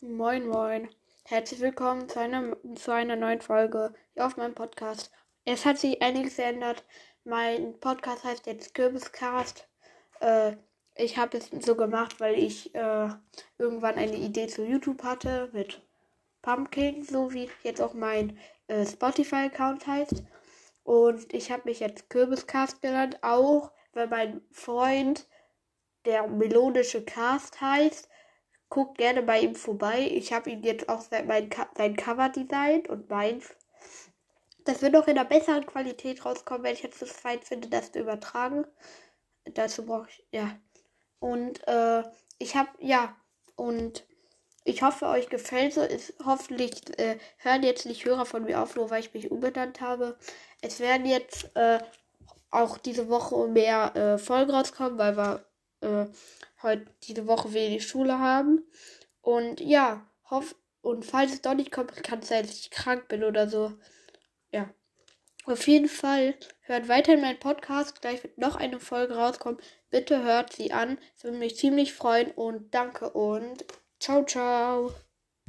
Moin, moin. Herzlich willkommen zu einer, zu einer neuen Folge auf meinem Podcast. Es hat sich einiges geändert. Mein Podcast heißt jetzt Kürbiscast. Äh, ich habe es so gemacht, weil ich äh, irgendwann eine Idee zu YouTube hatte mit Pumpkin, so wie jetzt auch mein äh, Spotify-Account heißt. Und ich habe mich jetzt Kürbiscast genannt, auch weil mein Freund der melodische Cast heißt Guckt gerne bei ihm vorbei. Ich habe ihm jetzt auch sein, mein, sein Cover designt und meins. Das wird noch in einer besseren Qualität rauskommen, wenn ich jetzt das Zeit finde, das zu übertragen. Dazu brauche ich, ja. Und äh, ich habe, ja, und ich hoffe, euch gefällt es. Ist, hoffentlich äh, hören jetzt nicht Hörer von mir auf, nur weil ich mich umbenannt habe. Es werden jetzt äh, auch diese Woche mehr äh, Folgen rauskommen, weil wir äh, heute diese Woche wenig Schule haben. Und ja, hoff und falls es doch nicht kommt, kann es sein, dass ich krank bin oder so. Ja. Auf jeden Fall hört weiterhin meinen Podcast. Gleich wird noch eine Folge rauskommen. Bitte hört sie an. Es würde mich ziemlich freuen und danke und ciao, ciao.